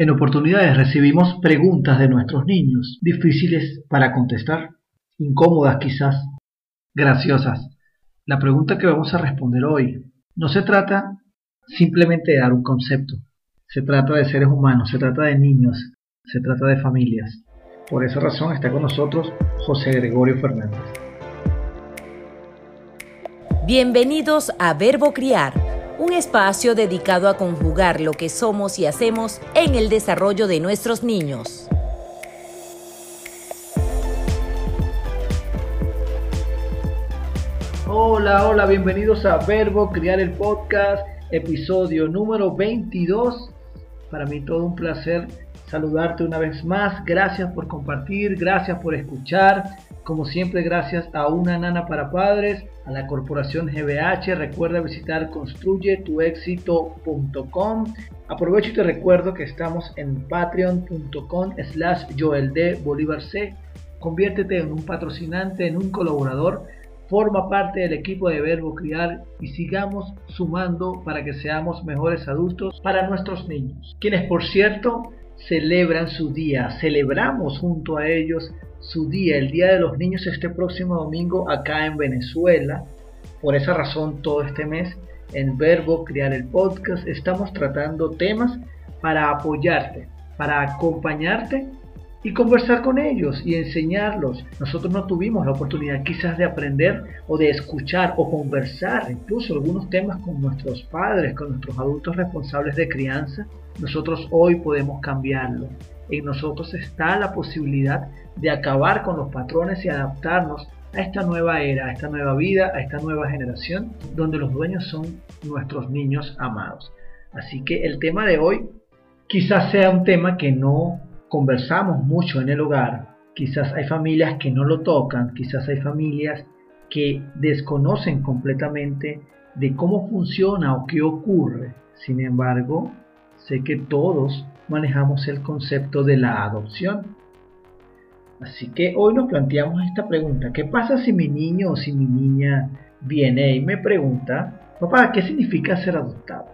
En oportunidades recibimos preguntas de nuestros niños, difíciles para contestar, incómodas quizás, graciosas. La pregunta que vamos a responder hoy no se trata simplemente de dar un concepto, se trata de seres humanos, se trata de niños, se trata de familias. Por esa razón está con nosotros José Gregorio Fernández. Bienvenidos a Verbo Criar un espacio dedicado a conjugar lo que somos y hacemos en el desarrollo de nuestros niños. Hola, hola, bienvenidos a Verbo Criar el Podcast, episodio número 22. Para mí todo un placer saludarte una vez más. Gracias por compartir, gracias por escuchar. Como siempre, gracias a Una Nana para Padres, a la Corporación GBH. Recuerda visitar construyetuexito.com. Aprovecho y te recuerdo que estamos en patreon.com slash C. Conviértete en un patrocinante, en un colaborador. Forma parte del equipo de Verbo Criar y sigamos sumando para que seamos mejores adultos para nuestros niños. Quienes, por cierto, celebran su día. Celebramos junto a ellos su día, el Día de los Niños, este próximo domingo acá en Venezuela. Por esa razón, todo este mes en Verbo Crear el Podcast estamos tratando temas para apoyarte, para acompañarte y conversar con ellos y enseñarlos. Nosotros no tuvimos la oportunidad quizás de aprender o de escuchar o conversar incluso algunos temas con nuestros padres, con nuestros adultos responsables de crianza. Nosotros hoy podemos cambiarlo. En nosotros está la posibilidad de acabar con los patrones y adaptarnos a esta nueva era, a esta nueva vida, a esta nueva generación, donde los dueños son nuestros niños amados. Así que el tema de hoy quizás sea un tema que no conversamos mucho en el hogar, quizás hay familias que no lo tocan, quizás hay familias que desconocen completamente de cómo funciona o qué ocurre. Sin embargo, sé que todos manejamos el concepto de la adopción. Así que hoy nos planteamos esta pregunta. ¿Qué pasa si mi niño o si mi niña viene y me pregunta, papá, ¿qué significa ser adoptado?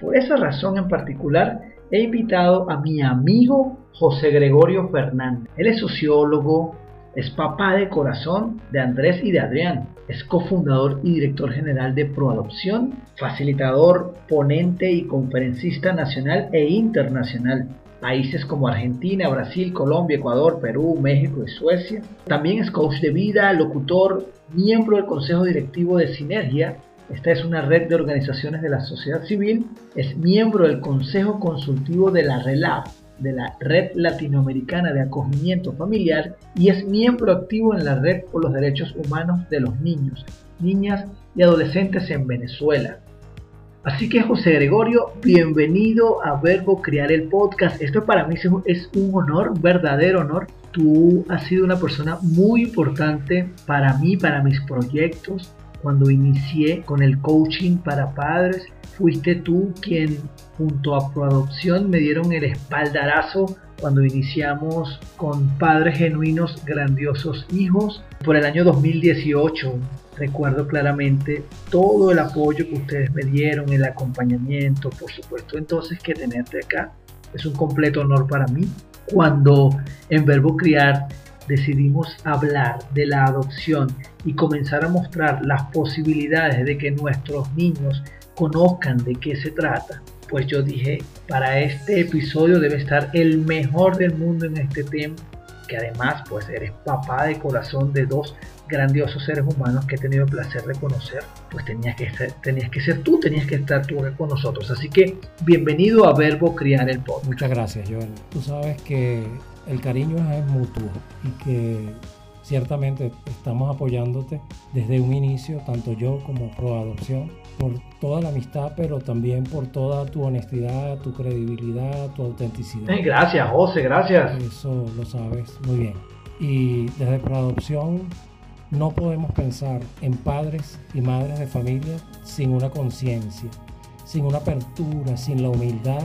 Por esa razón en particular, he invitado a mi amigo José Gregorio Fernández. Él es sociólogo, es papá de corazón de Andrés y de Adrián. Es cofundador y director general de Proadopción, facilitador, ponente y conferencista nacional e internacional. Países como Argentina, Brasil, Colombia, Ecuador, Perú, México y Suecia. También es coach de vida, locutor, miembro del Consejo Directivo de Sinergia esta es una red de organizaciones de la sociedad civil. Es miembro del Consejo Consultivo de la RELAF, de la Red Latinoamericana de Acogimiento Familiar, y es miembro activo en la Red por los Derechos Humanos de los Niños, Niñas y Adolescentes en Venezuela. Así que José Gregorio, bienvenido a Verbo Crear el Podcast. Esto para mí es un honor, un verdadero honor. Tú has sido una persona muy importante para mí, para mis proyectos, cuando inicié con el coaching para padres, fuiste tú quien junto a Proadopción me dieron el espaldarazo cuando iniciamos con Padres Genuinos Grandiosos Hijos por el año 2018. Recuerdo claramente todo el apoyo que ustedes me dieron, el acompañamiento, por supuesto. Entonces que tenerte acá es un completo honor para mí. Cuando en Verbo Criar decidimos hablar de la adopción y comenzar a mostrar las posibilidades de que nuestros niños conozcan de qué se trata, pues yo dije, para este episodio debe estar el mejor del mundo en este tema, que además pues eres papá de corazón de dos grandiosos seres humanos que he tenido el placer de conocer, pues tenías que ser, tenías que ser tú, tenías que estar tú con nosotros. Así que bienvenido a Verbo Criar el Podcast. Muchas gracias, Joel. Tú sabes que el cariño es mutuo y que ciertamente estamos apoyándote desde un inicio, tanto yo como Pro Adopción, por toda la amistad, pero también por toda tu honestidad, tu credibilidad, tu autenticidad. gracias, José, gracias. Eso lo sabes muy bien. Y desde Pro Adopción no podemos pensar en padres y madres de familia sin una conciencia, sin una apertura, sin la humildad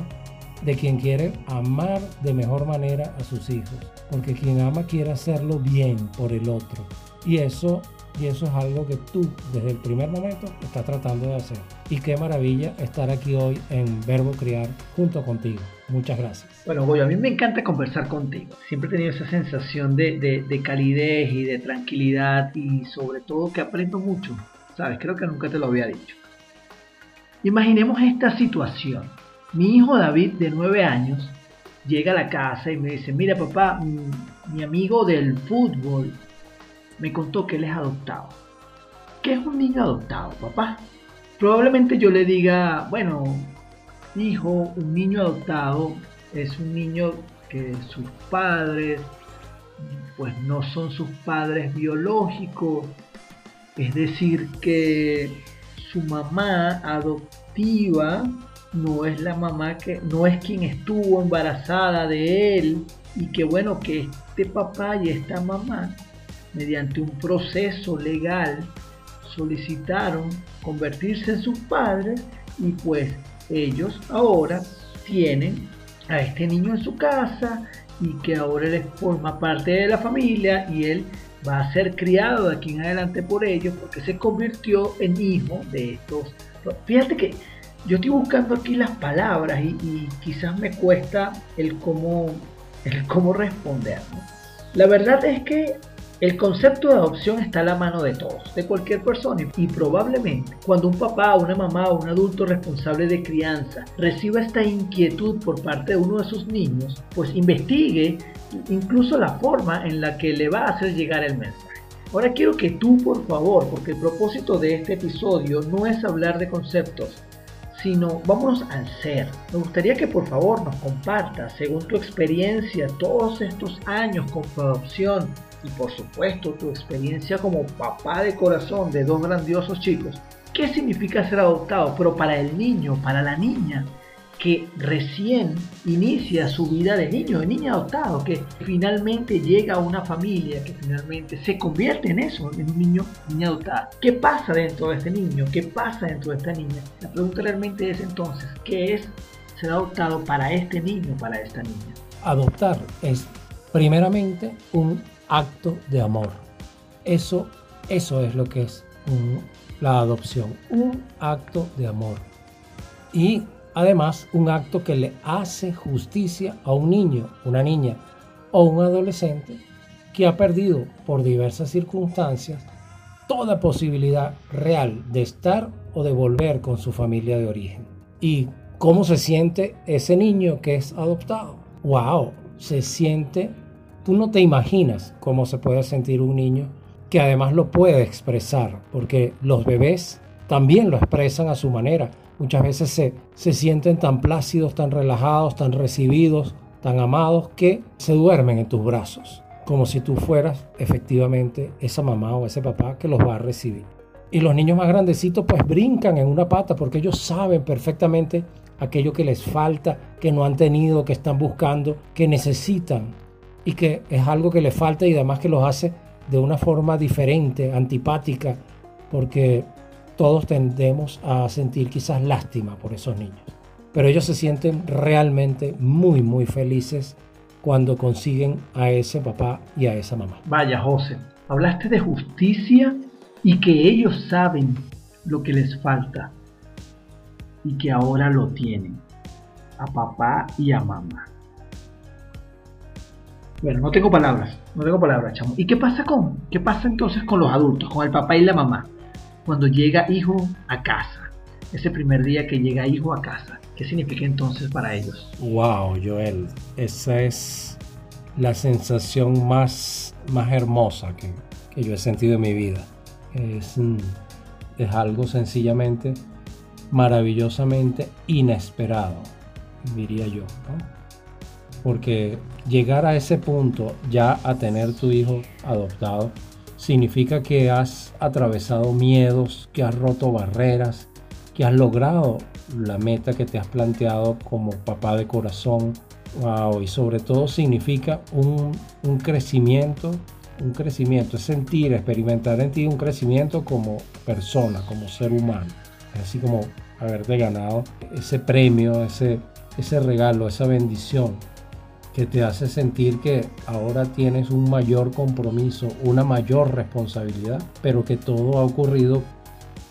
de quien quiere amar de mejor manera a sus hijos, porque quien ama quiere hacerlo bien por el otro. Y eso, y eso es algo que tú desde el primer momento estás tratando de hacer. Y qué maravilla estar aquí hoy en Verbo Criar junto contigo. Muchas gracias. Bueno, Goyo, a mí me encanta conversar contigo. Siempre he tenido esa sensación de, de, de calidez y de tranquilidad y sobre todo que aprendo mucho. ¿Sabes? Creo que nunca te lo había dicho. Imaginemos esta situación. Mi hijo David, de 9 años, llega a la casa y me dice, mira papá, mi, amigo del fútbol me contó que él es adoptado. ¿Qué es un niño adoptado, papá? Probablemente yo le diga, bueno, hijo, un niño adoptado es un niño que sus padres pues no son sus padres biológicos, es decir, que su mamá adoptiva no es la mamá que no es quien estuvo embarazada de él y que bueno que este papá y esta mamá mediante un proceso legal solicitaron convertirse en sus padres y pues ellos ahora tienen a este niño en su casa y que ahora él forma parte de la familia y él va a ser criado de aquí en adelante por ellos porque se convirtió en hijo de estos. Fíjate que yo estoy buscando aquí las palabras y, quizás me cuesta el cómo, el cómo responder. La verdad es que el concepto de adopción está a la mano de todos, de cualquier persona y probablemente cuando un papá, una mamá o un adulto responsable de crianza reciba esta inquietud por parte de uno de sus niños, pues investigue incluso la forma en la que le va a hacer llegar el mensaje. Ahora quiero que tú, por favor, porque el propósito de este episodio no es hablar de conceptos, sino vámonos al ser. Me gustaría que por favor nos compartas, según tu experiencia, todos estos años con adopción y por supuesto tu experiencia como papá de corazón de dos grandiosos chicos, ¿qué significa ser adoptado? Pero para el niño, para la niña, que recién inicia su vida de niño, de niña adoptado, que finalmente llega a una familia, que finalmente se convierte en eso, en un niño, niña adoptada. ¿Qué pasa dentro de este niño? ¿Qué pasa dentro de esta niña? La pregunta realmente es entonces, ¿qué es ser adoptado para este niño, para esta niña? Adoptar es primeramente un acto de amor. Eso, eso es lo que es la adopción, un acto de amor. Y Además, un acto que le hace justicia a un niño, una niña o un adolescente que ha perdido por diversas circunstancias toda posibilidad real de estar o de volver con su familia de origen. ¿Y cómo se siente ese niño que es adoptado? ¡Wow! Se siente, tú no te imaginas cómo se puede sentir un niño que además lo puede expresar, porque los bebés también lo expresan a su manera muchas veces se, se sienten tan plácidos, tan relajados, tan recibidos, tan amados, que se duermen en tus brazos, como si tú fueras efectivamente esa mamá o ese papá que los va a recibir. Y los niños más grandecitos pues brincan en una pata porque ellos saben perfectamente aquello que les falta, que no han tenido, que están buscando, que necesitan y que es algo que les falta y además que los hace de una forma diferente, antipática, porque todos tendemos a sentir quizás lástima por esos niños. Pero ellos se sienten realmente muy, muy felices cuando consiguen a ese papá y a esa mamá. Vaya, José, hablaste de justicia y que ellos saben lo que les falta y que ahora lo tienen, a papá y a mamá. Bueno, no tengo palabras, no tengo palabras, chamo. ¿Y qué pasa con, qué pasa entonces con los adultos, con el papá y la mamá? Cuando llega hijo a casa. Ese primer día que llega hijo a casa. ¿Qué significa entonces para ellos? Wow, Joel, esa es la sensación más, más hermosa que, que yo he sentido en mi vida. Es, mm, es algo sencillamente maravillosamente inesperado, diría yo. Porque llegar a ese punto, ya a tener tu hijo adoptado, significa que has atravesado miedos, que has roto barreras, que has logrado la meta que te has planteado como papá de corazón. Wow, y sobre todo significa un, un crecimiento, un crecimiento, es sentir, experimentar en ti un crecimiento como persona, como ser humano. Así como haberte ganado ese premio, ese, ese regalo, esa bendición que te hace sentir que ahora tienes un mayor compromiso, una mayor responsabilidad, pero que todo ha ocurrido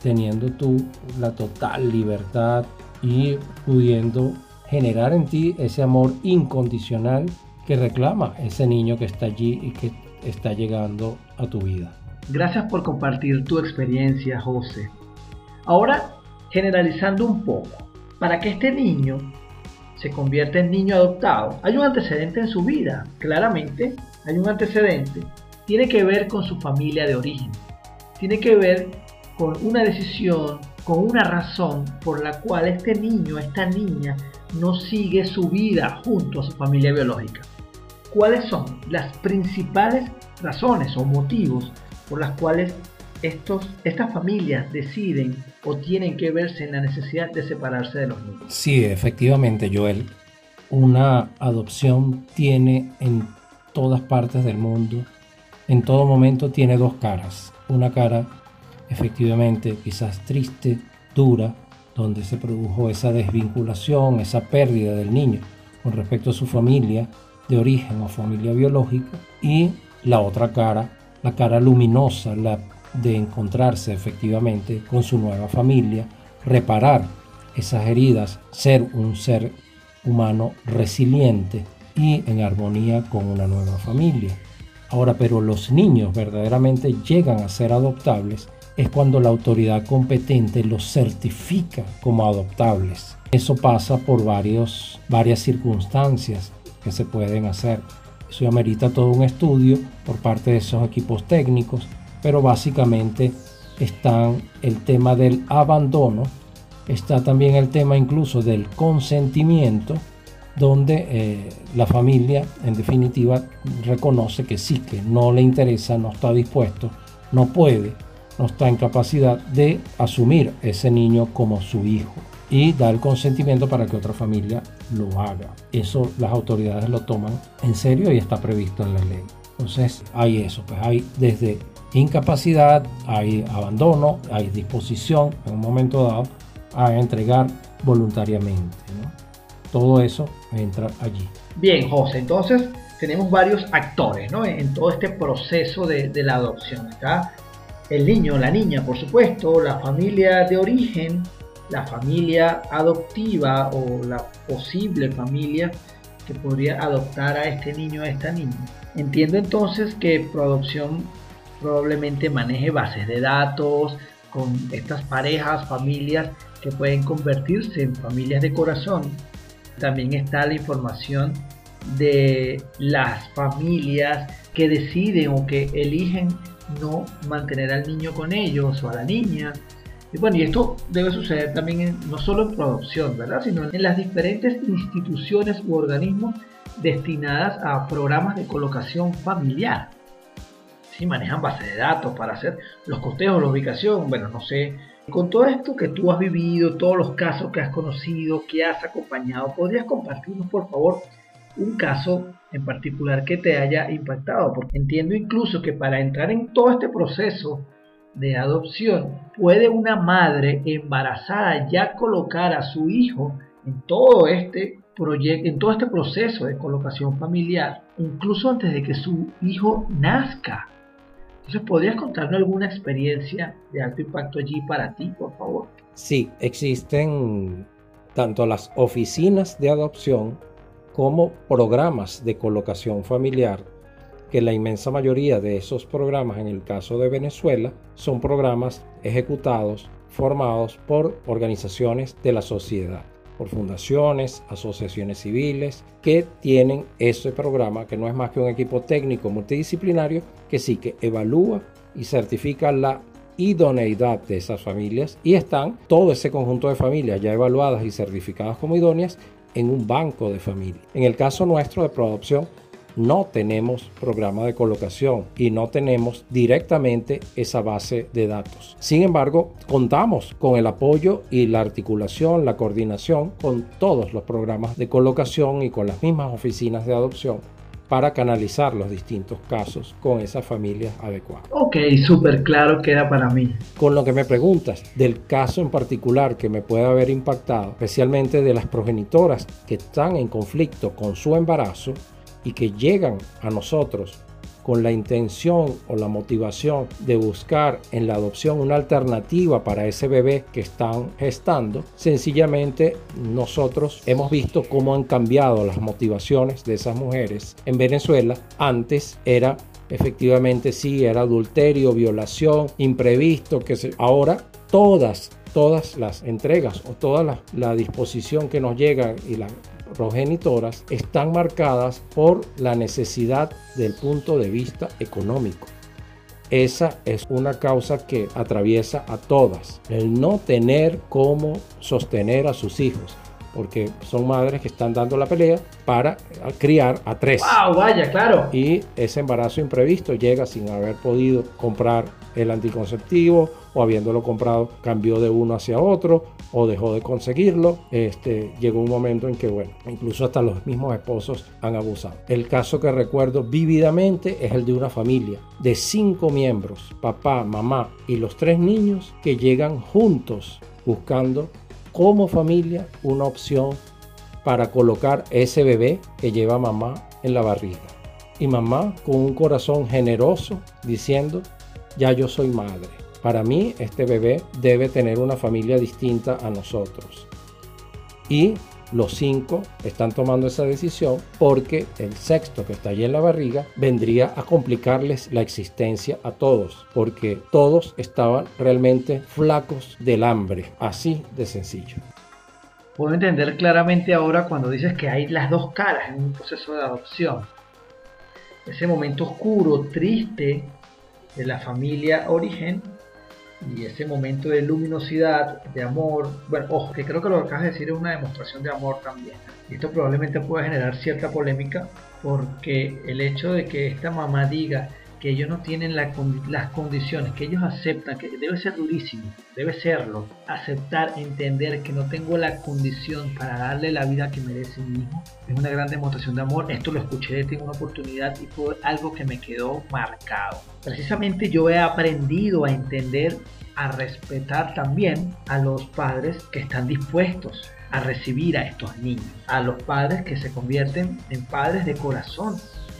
teniendo tú la total libertad y pudiendo generar en ti ese amor incondicional que reclama ese niño que está allí y que está llegando a tu vida. Gracias por compartir tu experiencia, José. Ahora, generalizando un poco, para que este niño se convierta en niño adoptado, hay un antecedente en su vida, claramente, hay un antecedente, tiene que ver con su familia de origen, tiene que ver con una decisión, con una razón por la cual este niño, esta niña, no sigue su vida junto a su familia biológica. ¿Cuáles son las principales razones o motivos por las cuales estos, estas familias deciden o tienen que verse en la necesidad de separarse de los niños? Sí, efectivamente, Joel. Una adopción tiene en todas partes del mundo, en todo momento tiene dos caras. Una cara efectivamente quizás triste, dura, donde se produjo esa desvinculación, esa pérdida del niño con respecto a su familia de origen o familia biológica, y la otra cara, la cara luminosa, la de encontrarse efectivamente con su nueva familia, reparar esas heridas, ser un ser humano resiliente y en armonía con una nueva familia. Ahora, pero los niños verdaderamente llegan a ser adoptables es cuando la autoridad competente los certifica como adoptables. Eso pasa por varios, varias circunstancias que se pueden hacer. Eso amerita todo un estudio por parte de esos equipos técnicos, pero básicamente están el tema del abandono, está también el tema incluso del consentimiento, donde eh, la familia en definitiva reconoce que sí, que no le interesa, no está dispuesto, no puede no está en capacidad de asumir ese niño como su hijo y da el consentimiento para que otra familia lo haga. Eso las autoridades lo toman en serio y está previsto en la ley. Entonces hay eso, pues hay desde incapacidad, hay abandono, hay disposición en un momento dado a entregar voluntariamente. Todo eso entra allí. Bien, José, entonces tenemos varios actores en, todo este proceso de, de la adopción. Está el niño, la niña, por supuesto, la familia de origen, la familia adoptiva o la posible familia que podría adoptar a este niño o a esta niña. Entiendo entonces que Proadopción probablemente maneje bases de datos con estas parejas, familias que pueden convertirse en familias de corazón. También está la información de las familias que deciden o que eligen no mantener al niño con ellos o a la niña. Y bueno, y esto debe suceder también no solo en producción, ¿verdad? Sino en las diferentes instituciones u organismos destinadas a programas de colocación familiar. Si manejan base de datos para hacer los costeos, la ubicación, bueno, no sé. Con todo esto que tú has vivido, todos los casos que has conocido, que has acompañado, ¿podrías compartirnos, por favor, un caso en particular que te haya impactado, porque entiendo incluso que para entrar en todo este proceso de adopción, puede una madre embarazada ya colocar a su hijo en todo este proyecto, en todo este proceso de colocación familiar, incluso antes de que su hijo nazca. Entonces, ¿podrías contarnos alguna experiencia de alto impacto allí para ti, por favor? Sí, existen tanto las oficinas de adopción como programas de colocación familiar, que la inmensa mayoría de esos programas en el caso de Venezuela son programas ejecutados, formados por organizaciones de la sociedad, por fundaciones, asociaciones civiles, que tienen ese programa, que no es más que un equipo técnico multidisciplinario, que sí que evalúa y certifica la idoneidad de esas familias y están todo ese conjunto de familias ya evaluadas y certificadas como idóneas en un banco de familia. En el caso nuestro de Proadopción, no tenemos programa de colocación y no tenemos directamente esa base de datos. Sin embargo, contamos con el apoyo y la articulación, la coordinación con todos los programas de colocación y con las mismas oficinas de adopción para canalizar los distintos casos con esas familias adecuadas. Ok, súper claro queda para mí. Con lo que me preguntas del caso en particular que me puede haber impactado, especialmente de las progenitoras que están en conflicto con su embarazo y que llegan a nosotros con la intención o la motivación de buscar en la adopción una alternativa para ese bebé que están gestando, sencillamente nosotros hemos visto cómo han cambiado las motivaciones de esas mujeres. En Venezuela antes era efectivamente sí, era adulterio, violación, imprevisto, que se... ahora todas todas las entregas o toda la, disposición que nos llega y la progenitoras están marcadas por la necesidad del punto de vista económico. Esa es una causa que atraviesa a todas, el no tener cómo sostener a sus hijos, porque son madres que están dando la pelea para criar a tres. ¡Wow! Vaya, claro. Y ese embarazo imprevisto llega sin haber podido comprar el anticonceptivo o habiéndolo comprado cambió de uno hacia otro o dejó de conseguirlo. Este, llegó un momento en que, bueno, incluso hasta los mismos esposos han abusado. El caso que recuerdo vívidamente es el de una familia de cinco miembros, papá, mamá y los tres niños que llegan juntos buscando como familia una opción para colocar ese bebé que lleva mamá en la barriga. Y mamá con un corazón generoso diciendo, ya yo soy madre. Para mí este bebé debe tener una familia distinta a nosotros. Y los cinco están tomando esa decisión porque el sexto que está allí en la barriga vendría a complicarles la existencia a todos, porque todos estaban realmente flacos del hambre, así de sencillo. Puedo entender claramente ahora cuando dices que hay las dos caras en un proceso de adopción. Ese momento oscuro, triste de la familia origen y ese momento de luminosidad, de amor, bueno, ojo, que creo que lo que acabas de decir es una demostración de amor también. Esto probablemente pueda generar cierta polémica porque el hecho de que esta mamá diga que ellos no tienen las condiciones, que ellos aceptan, que debe ser durísimo, debe serlo, aceptar, entender que no tengo la condición para darle la vida que merece mi hijo, es una gran demostración de amor. Esto lo escuché, tengo una oportunidad y fue algo que me quedó marcado. Precisamente yo he aprendido a entender, a respetar también a los padres que están dispuestos a recibir a estos niños, a los padres que se convierten en padres de corazón,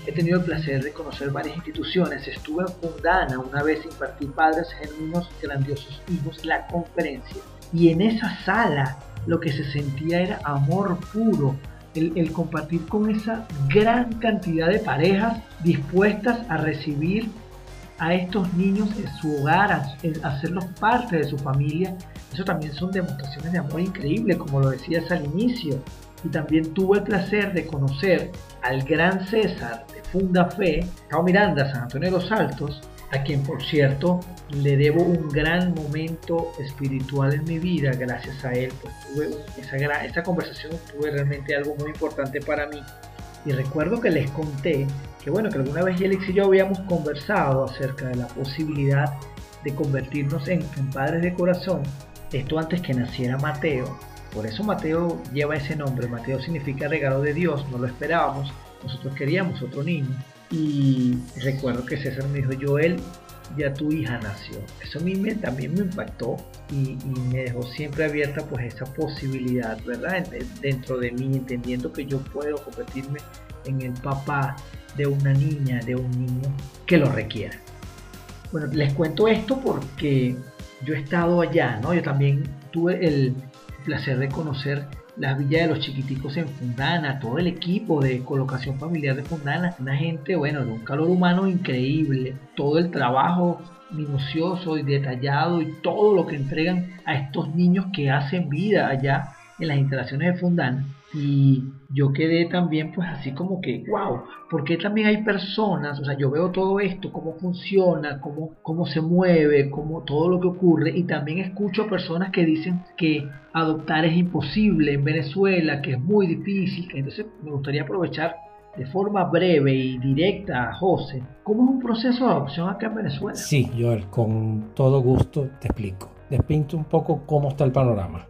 He tenido el placer de conocer varias instituciones. Estuve en Fundana una vez impartí Padres Genuinos Grandiosos Hijos la conferencia. Y en esa sala lo que se sentía era amor puro. El, compartir con esa gran cantidad de parejas dispuestas a recibir a estos niños en su hogar, a, hacerlos parte de su familia. Eso también son demostraciones de amor increíbles, como lo decías al inicio. Y también tuve el placer de conocer al gran César Funda Fe, Cao Miranda, San Antonio de los Altos, a quien por cierto le debo un gran momento espiritual en mi vida, gracias a él, pues tuve esa, esa conversación tuve realmente algo muy importante para mí. Y recuerdo que les conté que bueno, que alguna vez Yelix y yo habíamos conversado acerca de la posibilidad de convertirnos en, en padres de corazón, esto antes que naciera Mateo. Por eso Mateo lleva ese nombre, Mateo significa regalo de Dios, no lo esperábamos, nosotros queríamos otro niño. Y recuerdo que César me dijo, Joel, ya tu hija nació. Eso a mí también me impactó y, me dejó siempre abierta pues esa posibilidad, ¿verdad? Dentro de mí, entendiendo que yo puedo convertirme en el papá de una niña, de un niño que lo requiera. Bueno, les cuento esto porque yo he estado allá, ¿no? Yo también tuve el placer de conocer las villas de los chiquiticos en Fundana, todo el equipo de colocación familiar de Fundana, una gente, bueno, de un calor humano increíble, todo el trabajo minucioso y detallado y todo lo que entregan a estos niños que hacen vida allá en las instalaciones de Fundana. Y yo quedé también pues así como que, wow, porque también hay personas, o sea, yo veo todo esto, cómo funciona, cómo, cómo se mueve, cómo todo lo que ocurre, y también escucho personas que dicen que adoptar es imposible en Venezuela, que es muy difícil, entonces me gustaría aprovechar de forma breve y directa, José, ¿cómo es un proceso de adopción acá en Venezuela? Sí, Joel, con todo gusto te explico. Despinto un poco cómo está el panorama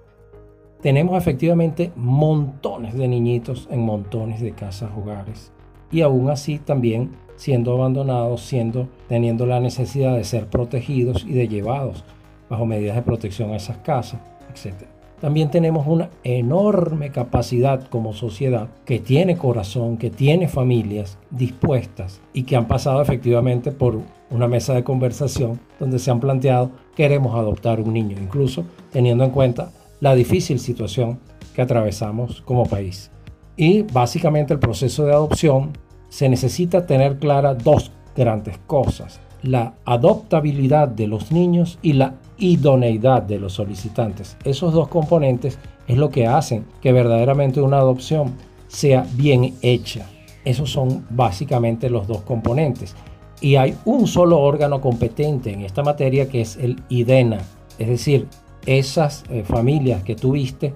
tenemos efectivamente montones de niñitos en montones de casas, hogares, y aún así también siendo abandonados, siendo, teniendo la necesidad de ser protegidos y de llevados bajo medidas de protección a esas casas, etc. También tenemos una enorme capacidad como sociedad que tiene corazón, que tiene familias dispuestas y que han pasado efectivamente por una mesa de conversación donde se han planteado queremos adoptar un niño, incluso teniendo en cuenta la difícil situación que atravesamos como país. Y básicamente el proceso de adopción se necesita tener clara dos grandes cosas, la adoptabilidad de los niños y la idoneidad de los solicitantes. Esos dos componentes es lo que hacen que verdaderamente una adopción sea bien hecha. Esos son básicamente los dos componentes. Y hay un solo órgano competente en esta materia que es el IDENA. Es decir, esas eh, familias que tuviste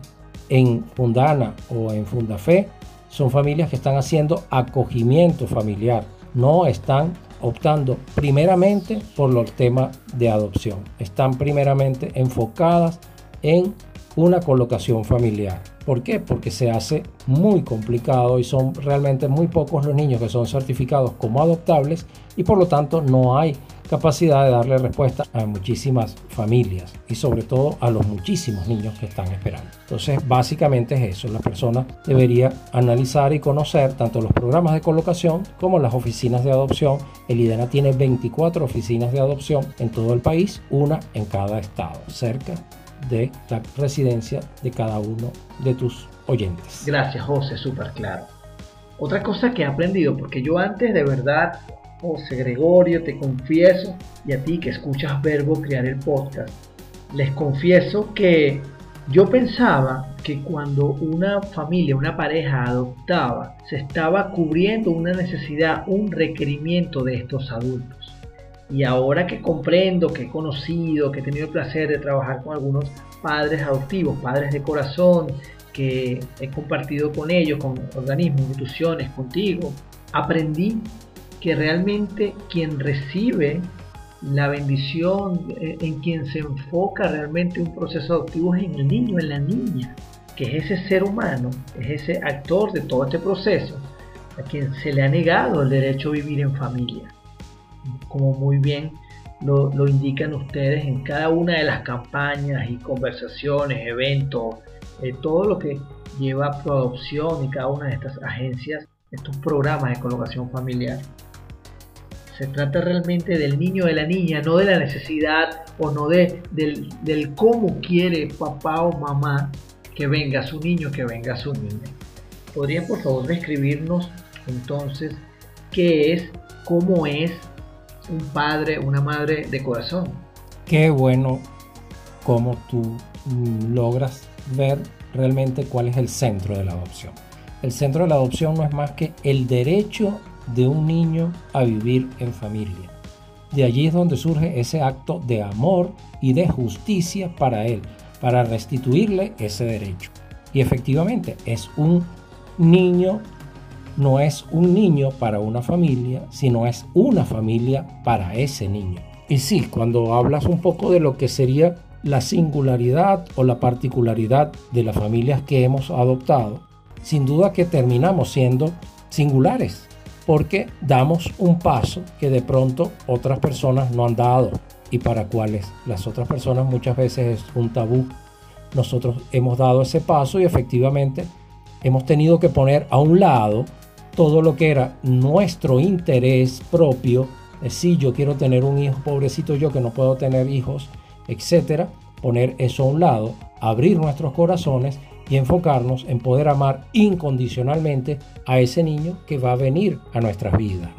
en Fundana o en Fundafe son familias que están haciendo acogimiento familiar, no están optando primeramente por el tema de adopción, están primeramente enfocadas en una colocación familiar. ¿Por qué? Porque se hace muy complicado y son realmente muy pocos los niños que son certificados como adoptables y por lo tanto no hay capacidad de darle respuesta a muchísimas familias y sobre todo a los muchísimos niños que están esperando. Entonces, básicamente es eso. La persona debería analizar y conocer tanto los programas de colocación como las oficinas de adopción. El IDENA tiene 24 oficinas de adopción en todo el país, una en cada estado, cerca de la residencia de cada uno de tus oyentes. Gracias, José, súper claro. Otra cosa que he aprendido, porque yo antes de verdad José Gregorio, te confieso, y a ti que escuchas Verbo Crear el podcast, les confieso que yo pensaba que cuando una familia, una pareja adoptaba, se estaba cubriendo una necesidad, un requerimiento de estos adultos. Y ahora que comprendo, que he conocido, que he tenido el placer de trabajar con algunos padres adoptivos, padres de corazón, que he compartido con ellos, con organismos, instituciones, contigo, aprendí que realmente quien recibe la bendición, eh, en quien se enfoca realmente un proceso adoptivo es en el niño, en la niña, que es ese ser humano, es ese actor de todo este proceso, a quien se le ha negado el derecho a vivir en familia. Como muy bien lo, indican ustedes en cada una de las campañas y conversaciones, eventos, eh, todo lo que lleva a adopción y cada una de estas agencias, estos programas de colocación familiar. Se trata realmente del niño de la niña, no de la necesidad o no de, del, del cómo quiere papá o mamá que venga su niño, que venga su niña. ¿Podrían por favor describirnos entonces qué es, cómo es un padre, una madre de corazón? Qué bueno cómo tú logras ver realmente cuál es el centro de la adopción. El centro de la adopción no es más que el derecho de un niño a vivir en familia. De allí es donde surge ese acto de amor y de justicia para él, para restituirle ese derecho. Y efectivamente es un niño, no es un niño para una familia, sino es una familia para ese niño. Y sí, cuando hablas un poco de lo que sería la singularidad o la particularidad de las familias que hemos adoptado, sin duda que terminamos siendo singulares porque damos un paso que de pronto otras personas no han dado y para cuales las otras personas muchas veces es un tabú. Nosotros hemos dado ese paso y efectivamente hemos tenido que poner a un lado todo lo que era nuestro interés propio, si yo quiero tener un hijo, pobrecito yo que no puedo tener hijos, etcétera, poner eso a un lado, abrir nuestros corazones y enfocarnos en poder amar incondicionalmente a ese niño que va a venir a nuestras vidas.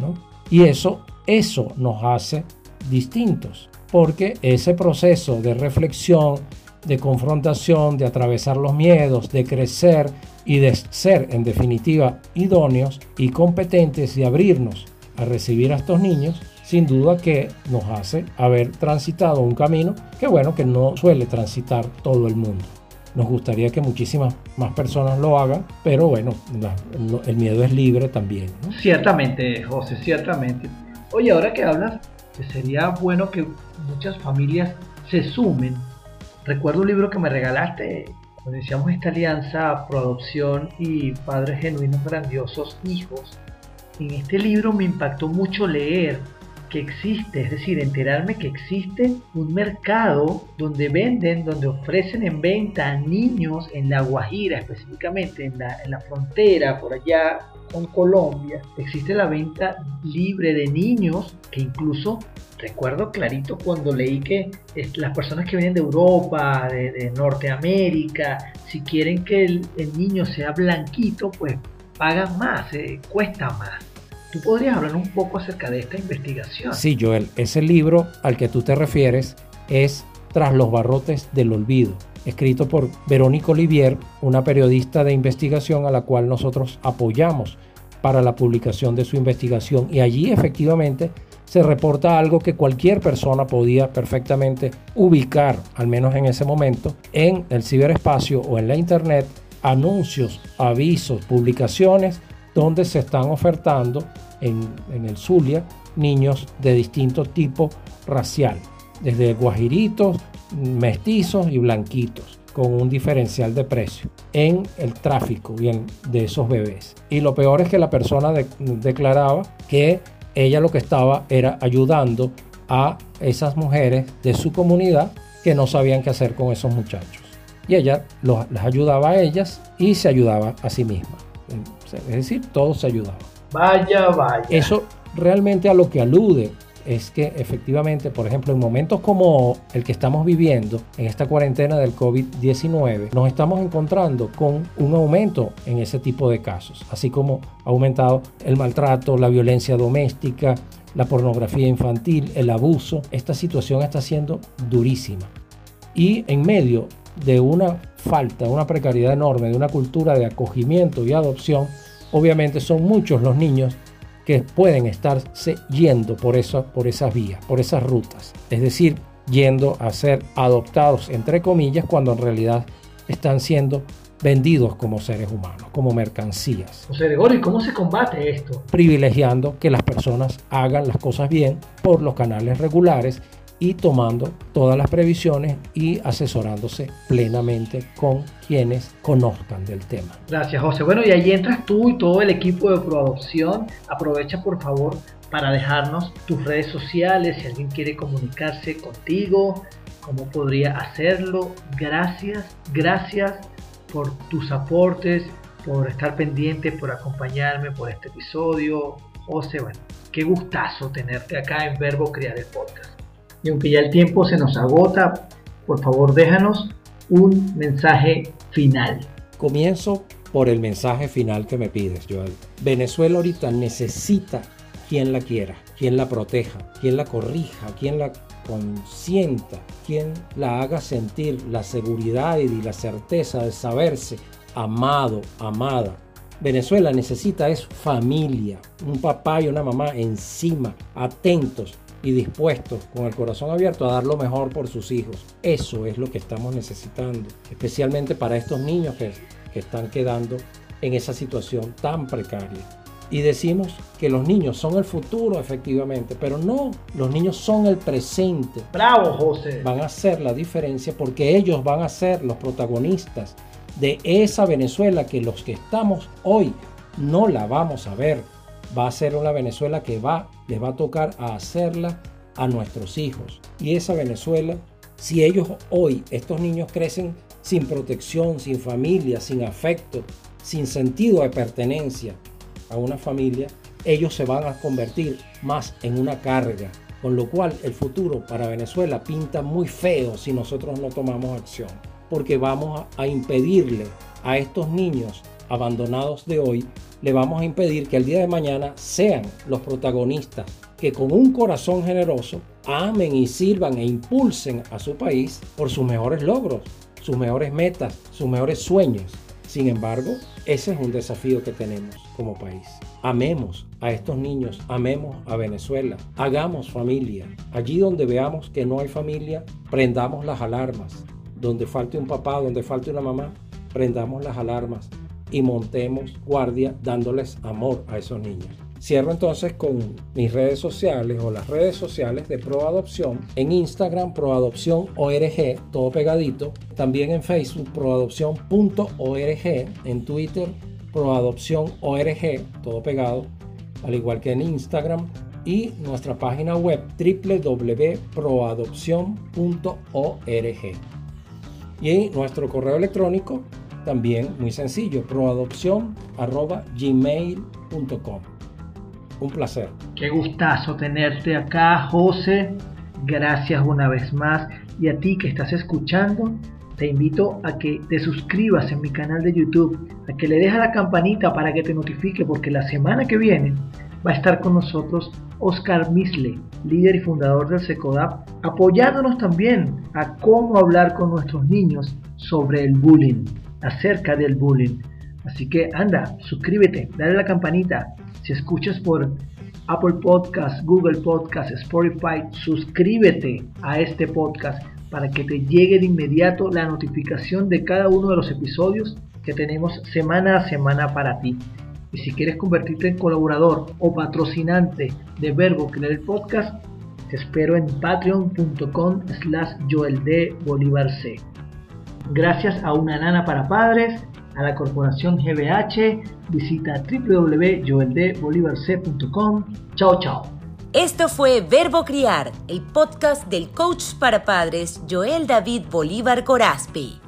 Y eso, eso nos hace distintos, porque ese proceso de reflexión, de confrontación, de atravesar los miedos, de crecer y de ser en definitiva idóneos y competentes y abrirnos a recibir a estos niños, sin duda que nos hace haber transitado un camino que bueno, que no suele transitar todo el mundo. Nos gustaría que muchísimas más personas lo hagan, pero bueno, el miedo es libre también. Ciertamente, José, ciertamente. Oye, ahora que hablas, que sería bueno que muchas familias se sumen. Recuerdo un libro que me regalaste cuando iniciamos esta alianza pro adopción y padres genuinos grandiosos hijos. en este libro me impactó mucho leer que existe, es decir, enterarme que existe un mercado donde venden, donde ofrecen en venta a niños en La Guajira, específicamente en la, en la frontera, por allá con Colombia, existe la venta libre de niños que incluso recuerdo clarito cuando leí que las personas que vienen de Europa, de, Norteamérica, si quieren que el, niño sea blanquito, pues pagan más, eh, cuesta más. ¿Tú podrías hablar un poco acerca de esta investigación? Sí, Joel, ese libro al que tú te refieres es Tras los barrotes del olvido, escrito por Verónica Olivier, una periodista de investigación a la cual nosotros apoyamos para la publicación de su investigación. Y allí efectivamente se reporta algo que cualquier persona podía perfectamente ubicar, al menos en ese momento, en el ciberespacio o en la internet, anuncios, avisos, publicaciones donde se están ofertando en, el Zulia niños de distinto tipo racial, desde guajiritos, mestizos y blanquitos, con un diferencial de precio en el tráfico de esos bebés. Y lo peor es que la persona declaraba que ella lo que estaba era ayudando a esas mujeres de su comunidad que no sabían qué hacer con esos muchachos. Y ella las ayudaba a ellas y se ayudaba a sí misma. Es decir, todos se ayudaban. Vaya, vaya. Eso realmente a lo que alude es que efectivamente, por ejemplo, en momentos como el que estamos viviendo, en esta cuarentena del COVID-19, nos estamos encontrando con un aumento en ese tipo de casos, así como ha aumentado el maltrato, la violencia doméstica, la pornografía infantil, el abuso. Esta situación está siendo durísima. Y en medio de una falta, una precariedad enorme, de una cultura de acogimiento y adopción, obviamente son muchos los niños que pueden estarse yendo por, eso, por esas vías, por esas rutas. Es decir, yendo a ser adoptados, entre comillas, cuando en realidad están siendo vendidos como seres humanos, como mercancías. José Gregorio, ¿cómo se combate esto? Privilegiando que las personas hagan las cosas bien por los canales regulares y tomando todas las previsiones y asesorándose plenamente con quienes conozcan del tema. Gracias, José. Bueno, y ahí entras tú y todo el equipo de Proadopción. Aprovecha, por favor, para dejarnos tus redes sociales, si alguien quiere comunicarse contigo, cómo podría hacerlo. Gracias, gracias por tus aportes, por estar pendiente, por acompañarme por este episodio. José, bueno, qué gustazo tenerte acá en Verbo Crear el Podcast. Y aunque ya el tiempo se nos agota, por favor déjanos un mensaje final. Comienzo por el mensaje final que me pides, Joel. Venezuela ahorita necesita quien la quiera, quien la proteja, quien la corrija, quien la consienta, quien la haga sentir la seguridad y la certeza de saberse amado, amada. Venezuela necesita es familia, un papá y una mamá encima, atentos, y dispuestos con el corazón abierto a dar lo mejor por sus hijos. Eso es lo que estamos necesitando, especialmente para estos niños que, que están quedando en esa situación tan precaria. Y decimos que los niños son el futuro, efectivamente, pero no, los niños son el presente. Bravo, José. Van a hacer la diferencia porque ellos van a ser los protagonistas de esa Venezuela que los que estamos hoy no la vamos a ver va a ser una Venezuela que va, les va a tocar a hacerla a nuestros hijos. Y esa Venezuela, si ellos hoy, estos niños crecen sin protección, sin familia, sin afecto, sin sentido de pertenencia a una familia, ellos se van a convertir más en una carga. Con lo cual el futuro para Venezuela pinta muy feo si nosotros no tomamos acción. Porque vamos a impedirle a estos niños abandonados de hoy le vamos a impedir que el día de mañana sean los protagonistas que con un corazón generoso amen y sirvan e impulsen a su país por sus mejores logros, sus mejores metas, sus mejores sueños. Sin embargo, ese es un desafío que tenemos como país. Amemos a estos niños, amemos a Venezuela, hagamos familia. Allí donde veamos que no hay familia, prendamos las alarmas. Donde falte un papá, donde falte una mamá, prendamos las alarmas y montemos guardia dándoles amor a esos niños. Cierro entonces con mis redes sociales o las redes sociales de Pro Adopción. En Instagram, Proadopción ORG, todo pegadito. También en Facebook, proadopción.org. En Twitter, Proadopción ORG, todo pegado. al igual que en Instagram y nuestra página web www.proadopcion.org. Y nuestro correo electrónico también muy sencillo, proadopcion.gmail.com. Un placer. Qué gustazo tenerte acá, José. Gracias una vez más. Y a ti que estás escuchando, te invito a que te suscribas en mi canal de YouTube, a que le dejes la campanita para que te notifique, porque la semana que viene va a estar con nosotros Oscar Misle, líder y fundador del SECODAP, apoyándonos también a cómo hablar con nuestros niños sobre el bullying, acerca del bullying. Así que anda, suscríbete, dale la campanita. Si escuchas por Apple Podcast, Google Podcast, Spotify, suscríbete a este podcast para que te llegue de inmediato la notificación de cada uno de los episodios que tenemos semana a semana para ti. Y si quieres convertirte en colaborador o patrocinante de Verbo Crear el Podcast, te espero en patreon.com slash Bolívar C. Gracias a una nana para padres, a la corporación GBH, visita www.joeldebolivarc.com. Chao, chao. Esto fue Verbo Criar, el podcast del coach para padres Joel David Bolívar Corazpi.